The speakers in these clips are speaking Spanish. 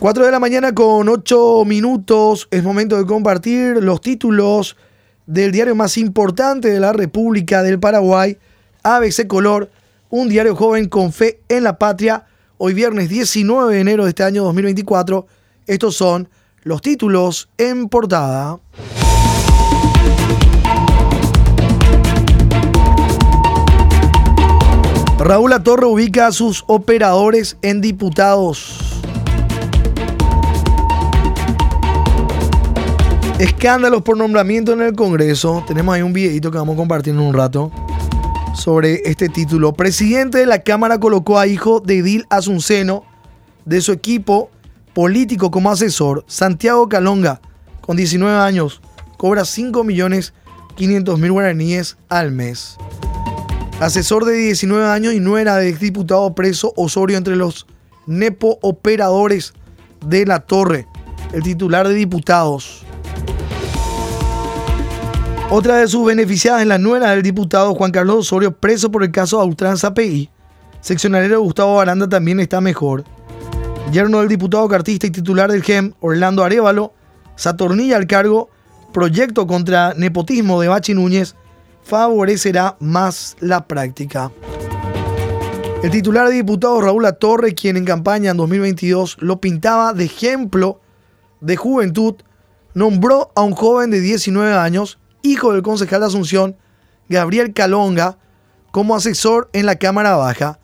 4 de la mañana con 8 minutos. Es momento de compartir los títulos del diario más importante de la República del Paraguay, ABC Color, un diario joven con fe en la patria. Hoy viernes 19 de enero de este año 2024. Estos son los títulos en portada. Raúl Atorre ubica a sus operadores en diputados. Escándalos por nombramiento en el Congreso. Tenemos ahí un videito que vamos a compartir en un rato sobre este título. Presidente de la Cámara colocó a hijo de Edil Asunceno de su equipo político como asesor. Santiago Calonga, con 19 años, cobra 5 millones 500 mil guaraníes al mes. Asesor de 19 años y no era de diputado preso Osorio entre los nepo operadores de la torre. El titular de diputados. Otra de sus beneficiadas es la nuera del diputado Juan Carlos Osorio, preso por el caso Austranza API. Seccionalero Gustavo Baranda también está mejor. Yerno del diputado cartista y titular del GEM, Orlando Arevalo, Satornilla al cargo, proyecto contra nepotismo de Bachi Núñez, favorecerá más la práctica. El titular de diputado Raúl Atorre, quien en campaña en 2022 lo pintaba de ejemplo de juventud, nombró a un joven de 19 años hijo del concejal de Asunción, Gabriel Calonga, como asesor en la Cámara Baja,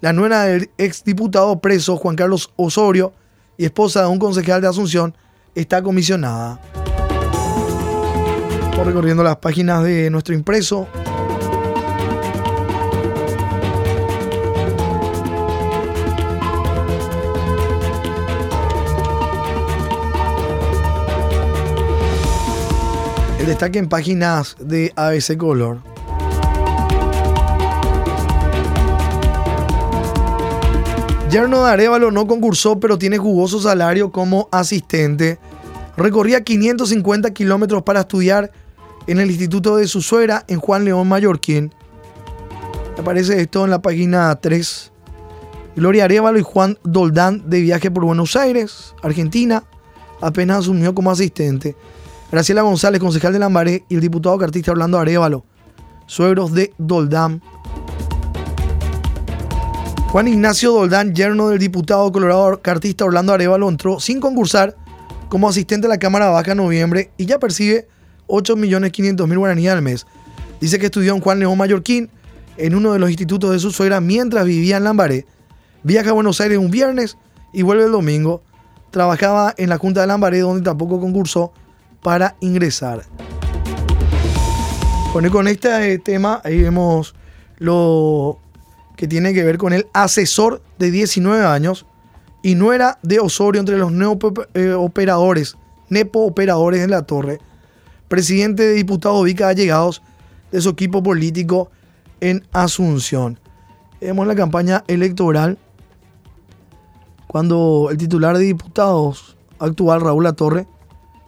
la nuera del exdiputado preso Juan Carlos Osorio y esposa de un concejal de Asunción, está comisionada. Estamos recorriendo las páginas de nuestro impreso. Destaque en páginas de ABC Color. Yerno de Arevalo no concursó, pero tiene jugoso salario como asistente. Recorría 550 kilómetros para estudiar en el instituto de su suegra en Juan León Mallorquín. Aparece esto en la página 3. Gloria Arevalo y Juan Doldán de viaje por Buenos Aires, Argentina, apenas asumió como asistente. Graciela González, concejal de Lambaré, y el diputado cartista Orlando Arevalo, suegros de Doldán. Juan Ignacio Doldán, yerno del diputado colorado cartista Orlando Arevalo, entró sin concursar como asistente a la Cámara Baja en noviembre y ya percibe 8.500.000 guaraníes al mes. Dice que estudió en Juan León Mallorquín en uno de los institutos de su suegra mientras vivía en Lambaré. Viaja a Buenos Aires un viernes y vuelve el domingo. Trabajaba en la Junta de Lambaré donde tampoco concursó para ingresar. con este tema, ahí vemos lo que tiene que ver con el asesor de 19 años y no era de Osorio entre los operadores, nepo operadores en la torre, presidente de diputados Vica allegados de su equipo político en Asunción. Vemos la campaña electoral cuando el titular de diputados actual, Raúl Torre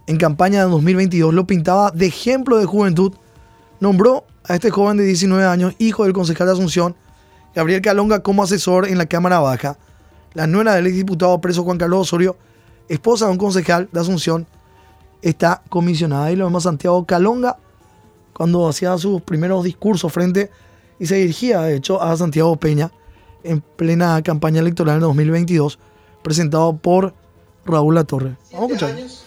en campaña de 2022 lo pintaba de ejemplo de juventud, nombró a este joven de 19 años, hijo del concejal de Asunción, Gabriel Calonga, como asesor en la Cámara Baja. La nuera del exdiputado preso Juan Carlos Osorio, esposa de un concejal de Asunción, está comisionada. Y lo vemos a Santiago Calonga cuando hacía sus primeros discursos frente y se dirigía, de hecho, a Santiago Peña en plena campaña electoral de 2022, presentado por Raúl Latorre. Vamos a escuchar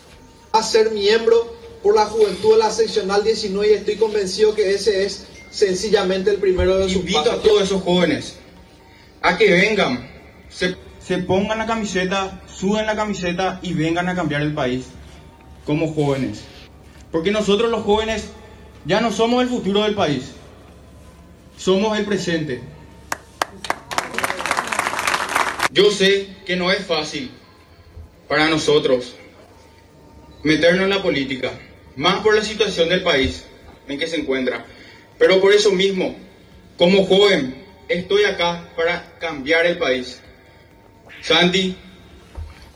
a ser miembro por la juventud de la seccional 19 y estoy convencido que ese es sencillamente el primero de sus Invito a todos esos jóvenes a que vengan, se, se pongan la camiseta, suben la camiseta y vengan a cambiar el país como jóvenes. Porque nosotros los jóvenes ya no somos el futuro del país, somos el presente. Yo sé que no es fácil para nosotros meternos en la política, más por la situación del país en que se encuentra. Pero por eso mismo, como joven, estoy acá para cambiar el país. Santi,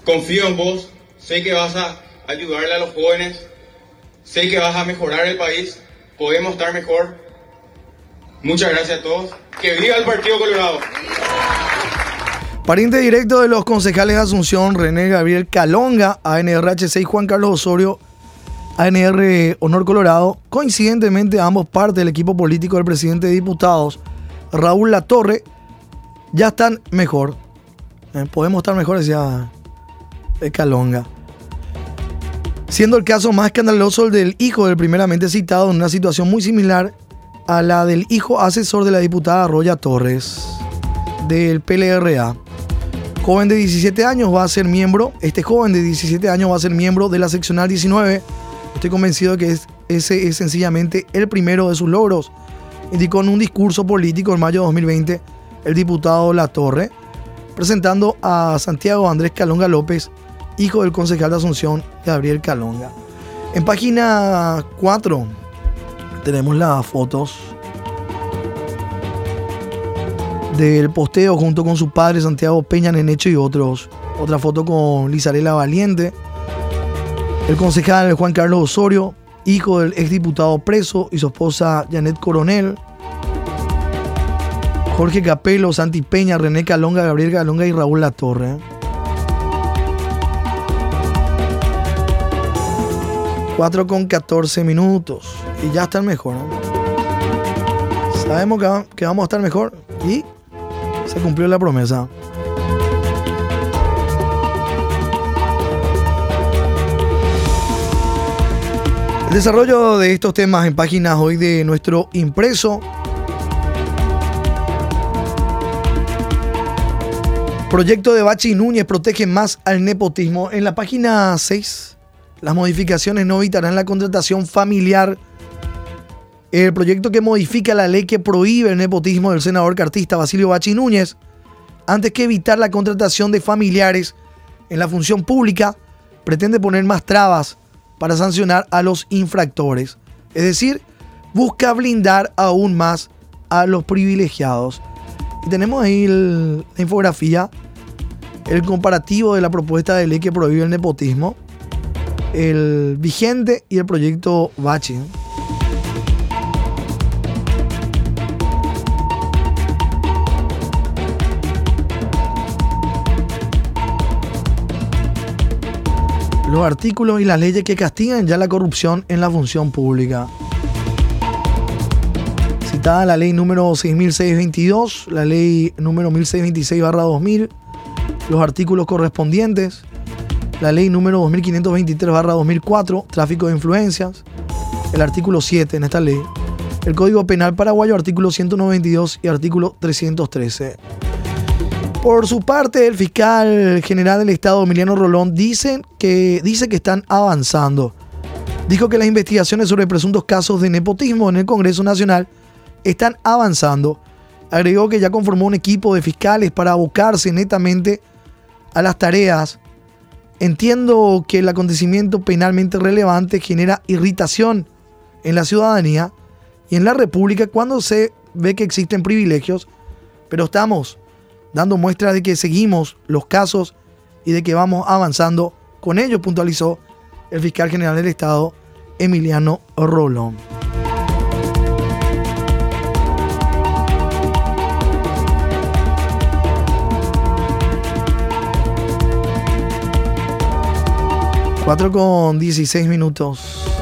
confío en vos, sé que vas a ayudarle a los jóvenes, sé que vas a mejorar el país, podemos estar mejor. Muchas gracias a todos. Que viva el Partido Colorado. Pariente directo de los concejales de Asunción, René Gabriel Calonga, ANRH6 Juan Carlos Osorio, ANR Honor Colorado, coincidentemente ambos partes del equipo político del presidente de diputados, Raúl Latorre, ya están mejor. Eh, podemos estar mejor, decía Calonga. Siendo el caso más escandaloso el del hijo del primeramente citado en una situación muy similar a la del hijo asesor de la diputada Roya Torres del PLRA. Joven de 17 años va a ser miembro, este joven de 17 años va a ser miembro de la seccional 19. Estoy convencido de que ese es sencillamente el primero de sus logros, indicó en un discurso político en mayo de 2020 el diputado La Torre, presentando a Santiago Andrés Calonga López, hijo del concejal de Asunción, Gabriel Calonga. En página 4 tenemos las fotos del posteo junto con su padre Santiago Peña Nenecho y otros. Otra foto con Lizarela Valiente. El concejal Juan Carlos Osorio, hijo del exdiputado preso, y su esposa Janet Coronel. Jorge Capelo, Santi Peña, René Calonga, Gabriel Calonga y Raúl Latorre. 4 con 14 minutos. Y ya están mejor. Sabemos que, que vamos a estar mejor. Y se cumplió la promesa. El desarrollo de estos temas en páginas hoy de nuestro impreso. Proyecto de Bachi Núñez protege más al nepotismo. En la página 6, las modificaciones no evitarán la contratación familiar el proyecto que modifica la ley que prohíbe el nepotismo del senador cartista Basilio Bachi Núñez, antes que evitar la contratación de familiares en la función pública, pretende poner más trabas para sancionar a los infractores. Es decir, busca blindar aún más a los privilegiados. Y tenemos ahí la infografía, el comparativo de la propuesta de ley que prohíbe el nepotismo, el vigente y el proyecto Bachi. Los artículos y las leyes que castigan ya la corrupción en la función pública. Citada la ley número 6622, la ley número 1626-2000, los artículos correspondientes, la ley número 2523-2004, tráfico de influencias, el artículo 7 en esta ley, el Código Penal Paraguayo, artículo 192 y artículo 313. Por su parte, el fiscal general del Estado, Emiliano Rolón, dice que, dice que están avanzando. Dijo que las investigaciones sobre presuntos casos de nepotismo en el Congreso Nacional están avanzando. Agregó que ya conformó un equipo de fiscales para abocarse netamente a las tareas. Entiendo que el acontecimiento penalmente relevante genera irritación en la ciudadanía y en la República cuando se ve que existen privilegios, pero estamos dando muestra de que seguimos los casos y de que vamos avanzando con ello, puntualizó el fiscal general del Estado, Emiliano Rolón. Cuatro con 16 minutos.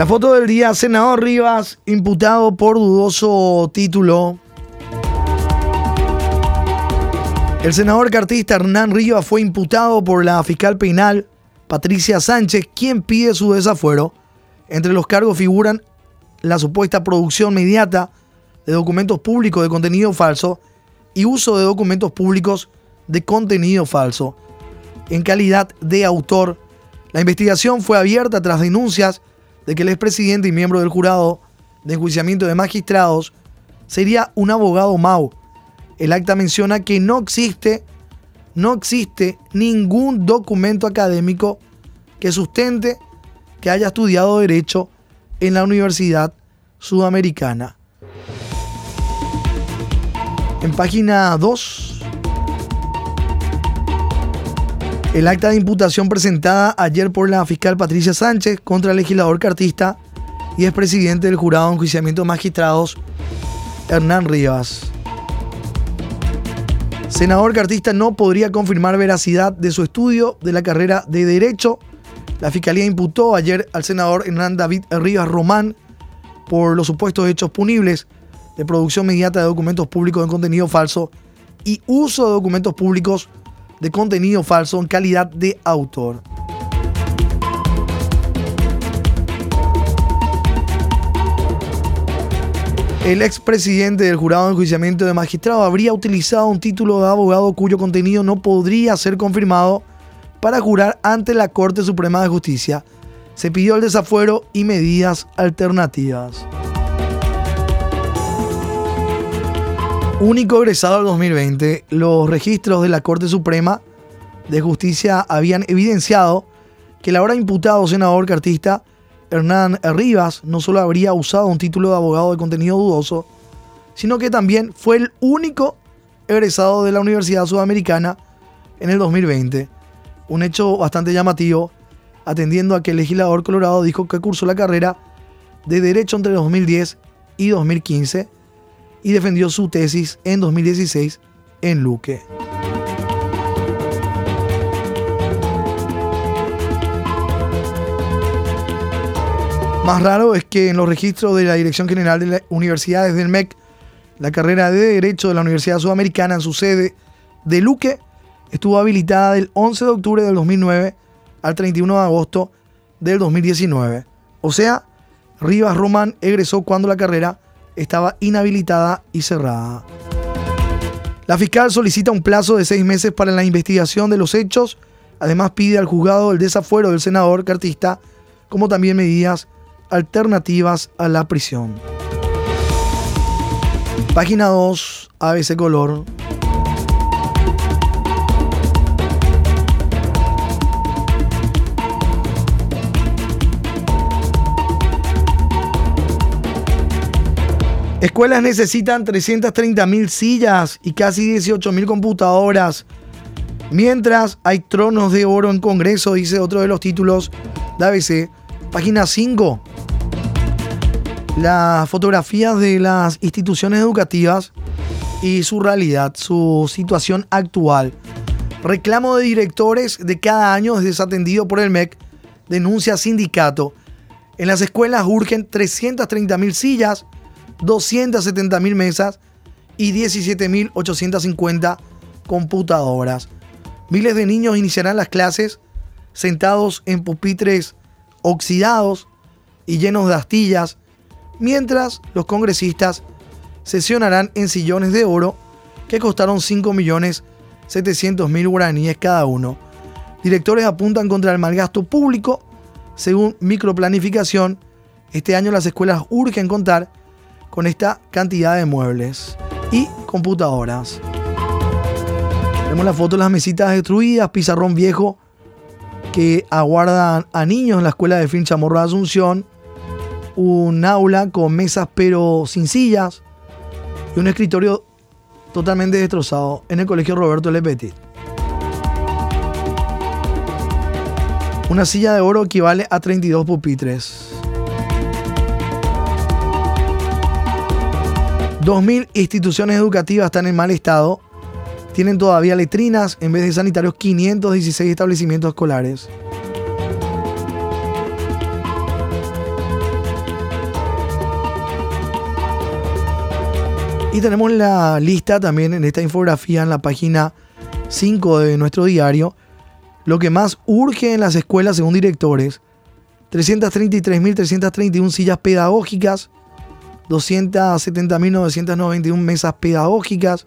La foto del día, senador Rivas, imputado por dudoso título. El senador cartista Hernán Rivas fue imputado por la fiscal penal Patricia Sánchez, quien pide su desafuero. Entre los cargos figuran la supuesta producción mediata de documentos públicos de contenido falso y uso de documentos públicos de contenido falso. En calidad de autor, la investigación fue abierta tras denuncias de que el expresidente y miembro del jurado de enjuiciamiento de magistrados sería un abogado Mau. El acta menciona que no existe, no existe ningún documento académico que sustente que haya estudiado Derecho en la Universidad Sudamericana. En página 2 El acta de imputación presentada ayer por la fiscal Patricia Sánchez contra el legislador cartista y expresidente del jurado de enjuiciamiento de magistrados Hernán Rivas. Senador cartista no podría confirmar veracidad de su estudio de la carrera de Derecho. La fiscalía imputó ayer al senador Hernán David Rivas Román por los supuestos hechos punibles de producción mediata de documentos públicos de contenido falso y uso de documentos públicos de contenido falso en calidad de autor. El expresidente del jurado de enjuiciamiento de magistrado habría utilizado un título de abogado cuyo contenido no podría ser confirmado para jurar ante la Corte Suprema de Justicia. Se pidió el desafuero y medidas alternativas. Único egresado del 2020, los registros de la Corte Suprema de Justicia habían evidenciado que el ahora imputado senador cartista Hernán Rivas no solo habría usado un título de abogado de contenido dudoso, sino que también fue el único egresado de la Universidad Sudamericana en el 2020. Un hecho bastante llamativo, atendiendo a que el legislador colorado dijo que cursó la carrera de Derecho entre 2010 y 2015 y defendió su tesis en 2016 en Luque. Más raro es que en los registros de la Dirección General de Universidades del MEC, la carrera de Derecho de la Universidad Sudamericana en su sede de Luque estuvo habilitada del 11 de octubre del 2009 al 31 de agosto del 2019. O sea, Rivas Román egresó cuando la carrera estaba inhabilitada y cerrada. La fiscal solicita un plazo de seis meses para la investigación de los hechos. Además pide al juzgado el desafuero del senador cartista, como también medidas alternativas a la prisión. Página 2, ABC Color. Escuelas necesitan 330 mil sillas y casi 18 mil computadoras. Mientras hay tronos de oro en Congreso, dice otro de los títulos de ABC. Página 5. Las fotografías de las instituciones educativas y su realidad, su situación actual. Reclamo de directores de cada año es desatendido por el MEC. Denuncia sindicato. En las escuelas urgen 330 mil sillas 270.000 mesas y 17.850 computadoras. Miles de niños iniciarán las clases sentados en pupitres oxidados y llenos de astillas, mientras los congresistas sesionarán en sillones de oro que costaron 5.700.000 guaraníes cada uno. Directores apuntan contra el mal gasto público. Según microplanificación, este año las escuelas urgen contar con esta cantidad de muebles y computadoras. Vemos la foto de las mesitas destruidas, pizarrón viejo que aguardan a niños en la escuela de Fin Chamorro de Asunción, un aula con mesas pero sin sillas y un escritorio totalmente destrozado en el colegio Roberto Lepetit. Una silla de oro equivale a 32 pupitres. 2.000 instituciones educativas están en mal estado. Tienen todavía letrinas en vez de sanitarios 516 establecimientos escolares. Y tenemos la lista también en esta infografía en la página 5 de nuestro diario. Lo que más urge en las escuelas según directores. 333.331 sillas pedagógicas, 270.991 mesas pedagógicas,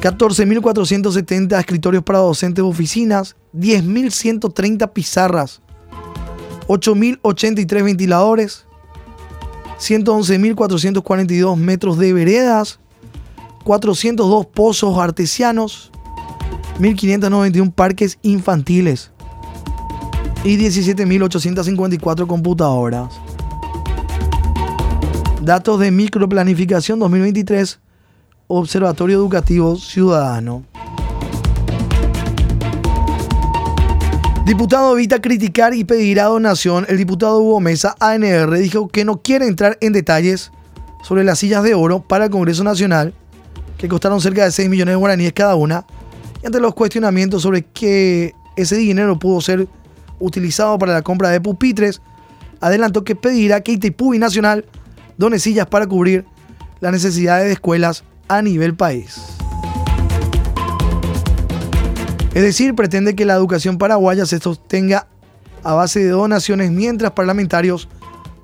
14.470 escritorios para docentes de oficinas, 10.130 pizarras, 8.083 ventiladores, 111.442 metros de veredas, 402 pozos artesianos, 1.591 parques infantiles y 17.854 computadoras. Datos de microplanificación 2023, Observatorio Educativo Ciudadano. Diputado evita criticar y pedirá donación. El diputado Hugo Mesa, ANR, dijo que no quiere entrar en detalles sobre las sillas de oro para el Congreso Nacional, que costaron cerca de 6 millones de guaraníes cada una, y ante los cuestionamientos sobre que ese dinero pudo ser utilizado para la compra de pupitres, adelantó que pedirá que Itaipú Nacional done sillas para cubrir las necesidades de escuelas a nivel país. Es decir, pretende que la educación paraguaya se sostenga a base de donaciones mientras parlamentarios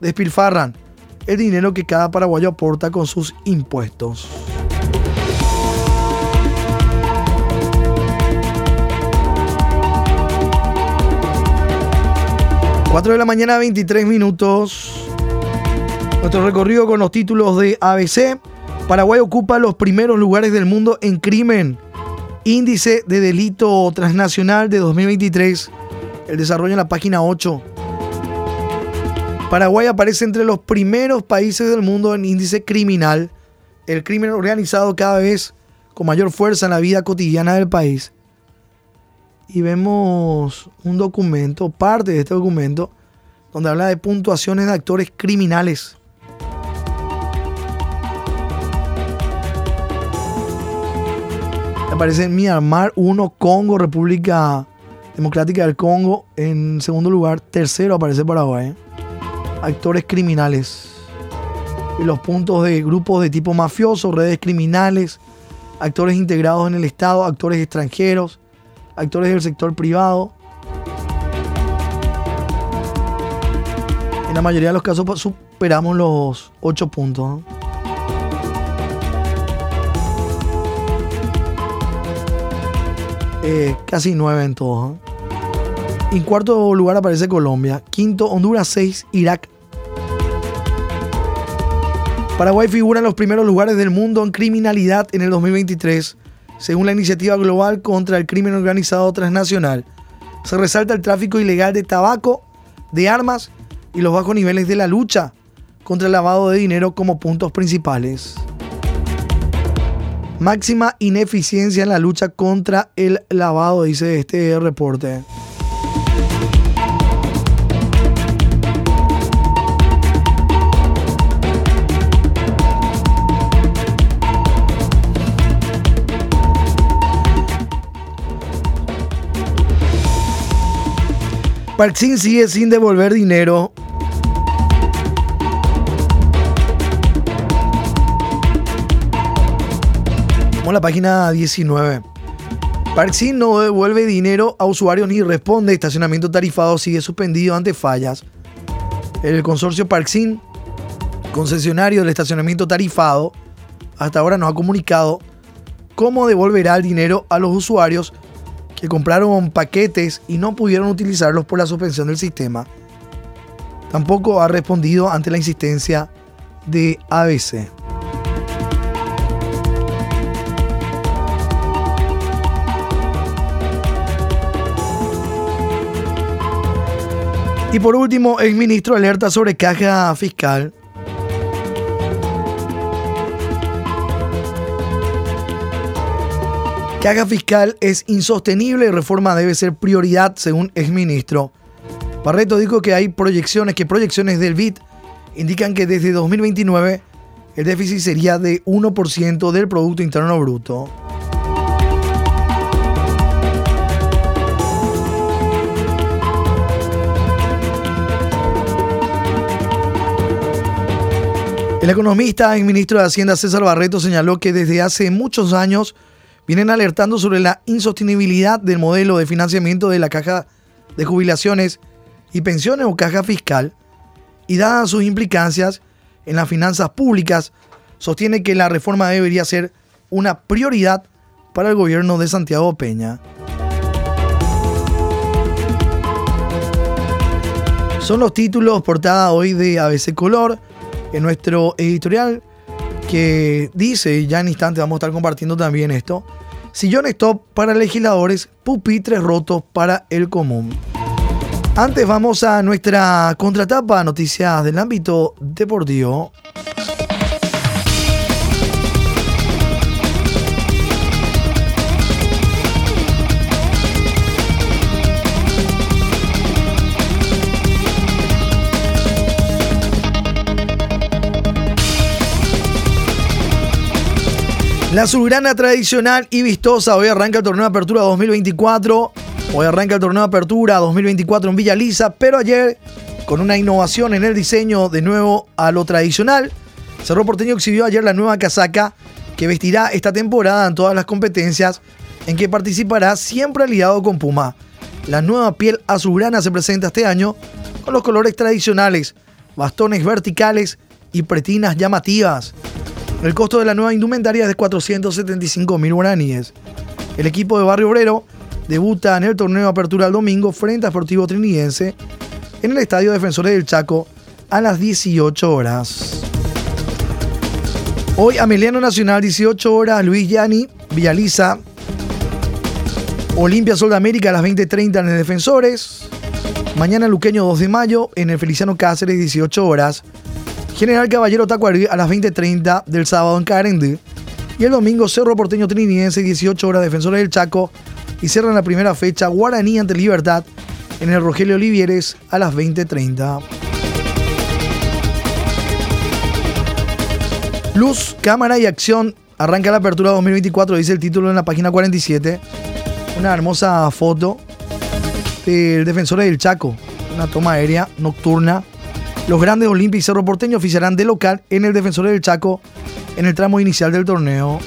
despilfarran el dinero que cada paraguayo aporta con sus impuestos. 4 de la mañana, 23 minutos. Nuestro recorrido con los títulos de ABC. Paraguay ocupa los primeros lugares del mundo en crimen. Índice de delito transnacional de 2023. El desarrollo en la página 8. Paraguay aparece entre los primeros países del mundo en índice criminal. El crimen organizado cada vez con mayor fuerza en la vida cotidiana del país y vemos un documento, parte de este documento, donde habla de puntuaciones de actores criminales. Aparece Myanmar 1, Congo, República Democrática del Congo. En segundo lugar, tercero aparece Paraguay. Actores criminales. Y los puntos de grupos de tipo mafioso, redes criminales, actores integrados en el Estado, actores extranjeros, actores del sector privado. En la mayoría de los casos pues, superamos los 8 puntos. Eh, casi 9 en todos. En cuarto lugar aparece Colombia. Quinto, Honduras 6, Irak. Paraguay figura en los primeros lugares del mundo en criminalidad en el 2023 según la iniciativa global contra el crimen organizado transnacional. Se resalta el tráfico ilegal de tabaco, de armas y los bajos niveles de la lucha contra el lavado de dinero como puntos principales. Máxima ineficiencia en la lucha contra el lavado, dice este reporte. Parksin sigue sin devolver dinero. La página 19. Parksin no devuelve dinero a usuarios ni responde. Estacionamiento tarifado sigue suspendido ante fallas. El consorcio Parksin, concesionario del estacionamiento tarifado, hasta ahora no ha comunicado cómo devolverá el dinero a los usuarios que compraron paquetes y no pudieron utilizarlos por la suspensión del sistema. Tampoco ha respondido ante la insistencia de ABC. Y por último, el ministro alerta sobre caja fiscal Caja fiscal es insostenible y reforma debe ser prioridad, según exministro. Barreto dijo que hay proyecciones, que proyecciones del BID indican que desde 2029 el déficit sería de 1% del Producto Interno Bruto. El economista y ministro de Hacienda César Barreto señaló que desde hace muchos años vienen alertando sobre la insostenibilidad del modelo de financiamiento de la caja de jubilaciones y pensiones o caja fiscal y dadas sus implicancias en las finanzas públicas, sostiene que la reforma debería ser una prioridad para el gobierno de Santiago Peña. Son los títulos portada hoy de ABC Color en nuestro editorial que dice, ya en instante vamos a estar compartiendo también esto, sillón stop para legisladores, pupitres rotos para el común. Antes vamos a nuestra contratapa, noticias del ámbito deportivo. La Azulgrana tradicional y vistosa hoy arranca el torneo de apertura 2024. Hoy arranca el torneo de apertura 2024 en Villa Lisa, pero ayer, con una innovación en el diseño de nuevo a lo tradicional, Cerro Porteño exhibió ayer la nueva casaca que vestirá esta temporada en todas las competencias en que participará siempre aliado con Puma. La nueva piel azulgrana se presenta este año con los colores tradicionales, bastones verticales y pretinas llamativas. El costo de la nueva indumentaria es de 475 mil guaraníes. El equipo de Barrio Obrero debuta en el torneo de apertura el domingo frente a Sportivo Trinidense en el Estadio Defensores del Chaco a las 18 horas. Hoy Ameliano Nacional, 18 horas, Luis Yani, Villaliza, Olimpia Sol de América a las 20.30 en el Defensores. Mañana Luqueño 2 de mayo en el Feliciano Cáceres, 18 horas. General Caballero Tacuarí a las 20.30 del sábado en Carendí. Y el domingo Cerro Porteño Trinidense, 18 horas, Defensores del Chaco. Y cierran la primera fecha Guaraní ante Libertad en el Rogelio Olivieres a las 20.30. Luz, cámara y acción. Arranca la apertura 2024, dice el título en la página 47. Una hermosa foto del Defensores del Chaco. Una toma aérea nocturna los grandes Olimpia y Cerro Porteño oficiarán de local en el Defensor del Chaco en el tramo inicial del torneo.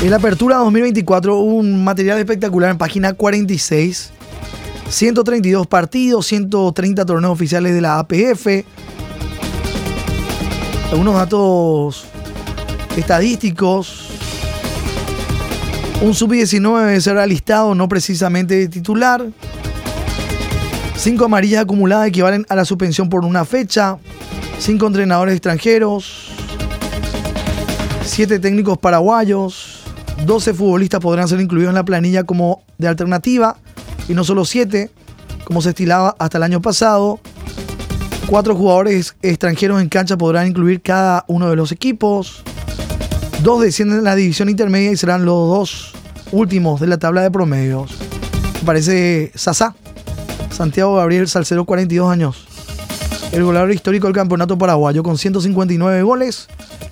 En la apertura 2024 hubo un material espectacular en página 46. 132 partidos, 130 torneos oficiales de la APF. Algunos datos estadísticos un sub-19 será listado no precisamente de titular. Cinco amarillas acumuladas equivalen a la suspensión por una fecha. Cinco entrenadores extranjeros. Siete técnicos paraguayos. 12 futbolistas podrán ser incluidos en la planilla como de alternativa. Y no solo siete, como se estilaba hasta el año pasado. Cuatro jugadores extranjeros en cancha podrán incluir cada uno de los equipos. Dos descienden en la división intermedia y serán los dos últimos de la tabla de promedios. Parece Sasá. Santiago Gabriel Salcero, 42 años. El goleador histórico del campeonato paraguayo con 159 goles.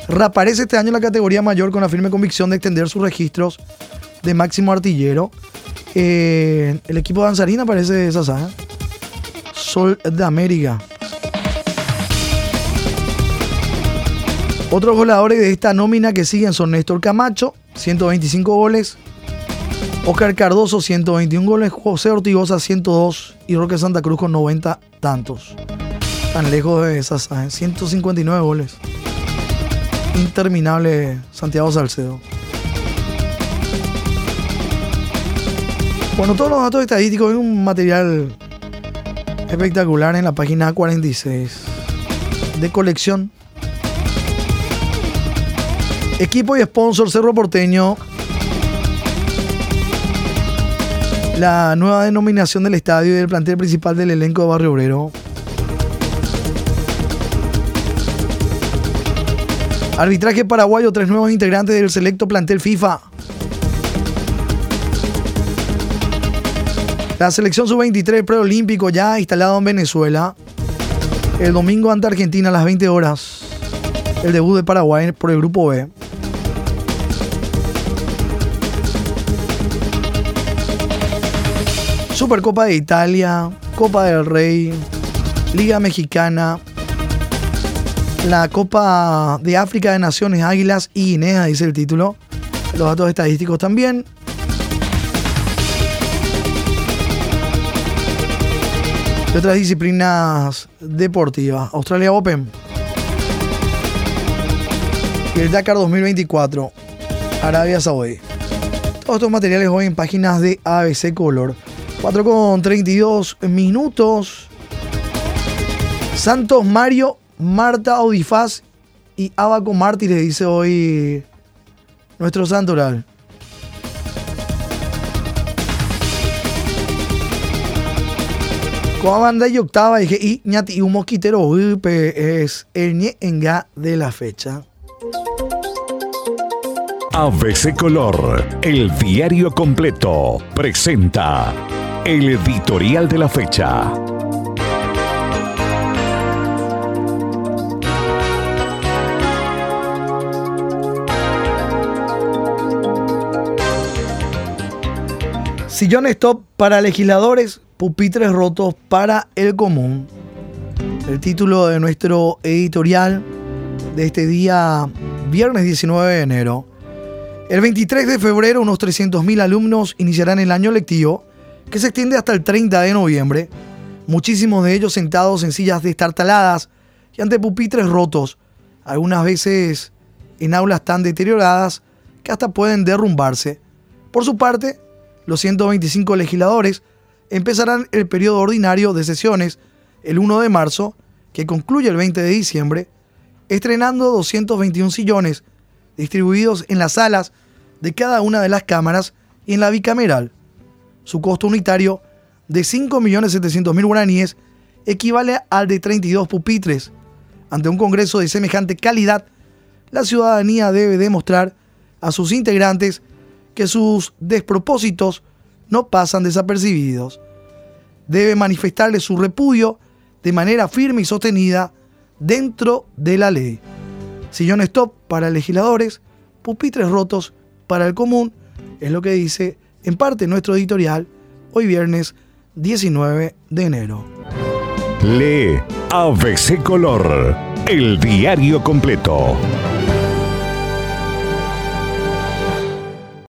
Reaparece este año en la categoría mayor con la firme convicción de extender sus registros de máximo artillero. Eh, el equipo de Danzarina parece Sasá. ¿eh? Sol de América. Otros goleadores de esta nómina que siguen son Néstor Camacho, 125 goles. Oscar Cardoso, 121 goles. José Ortigosa, 102. Y Roque Santa Cruz con 90 tantos. Tan lejos de esas, 159 goles. Interminable Santiago Salcedo. Bueno, todos los datos estadísticos es un material espectacular en la página 46 de colección Equipo y sponsor Cerro Porteño. La nueva denominación del estadio y del plantel principal del elenco de Barrio Obrero. Arbitraje paraguayo, tres nuevos integrantes del selecto plantel FIFA. La selección sub-23 preolímpico ya instalado en Venezuela. El domingo ante Argentina a las 20 horas. El debut de Paraguay por el grupo B. Supercopa de Italia, Copa del Rey, Liga Mexicana, la Copa de África de Naciones Águilas y Guinea, dice el título. Los datos estadísticos también. Y otras disciplinas deportivas. Australia Open. Y el Dakar 2024. Arabia Saudí. Todos estos materiales hoy en páginas de ABC Color. 4 con 32 minutos. Santos Mario, Marta Audifaz y Abaco Mártires, dice hoy nuestro santo oral. Con banda y octava dije y ñati y un mosquitero es el ñe enga de la fecha. ABC Color, el diario completo, presenta el editorial de la fecha. Sillón stop para legisladores, pupitres rotos para el común. El título de nuestro editorial de este día, viernes 19 de enero. El 23 de febrero, unos 300.000 alumnos iniciarán el año lectivo que se extiende hasta el 30 de noviembre. Muchísimos de ellos sentados en sillas destartaladas y ante pupitres rotos, algunas veces en aulas tan deterioradas que hasta pueden derrumbarse. Por su parte, los 125 legisladores empezarán el periodo ordinario de sesiones el 1 de marzo, que concluye el 20 de diciembre, estrenando 221 sillones distribuidos en las salas de cada una de las cámaras y en la bicameral. Su costo unitario de 5.700.000 guaraníes equivale al de 32 pupitres. Ante un Congreso de semejante calidad, la ciudadanía debe demostrar a sus integrantes que sus despropósitos no pasan desapercibidos. Debe manifestarle su repudio de manera firme y sostenida dentro de la ley. Sillón stop para legisladores, pupitres rotos para el común, es lo que dice en parte nuestro editorial hoy viernes 19 de enero. Lee ABC Color, el diario completo.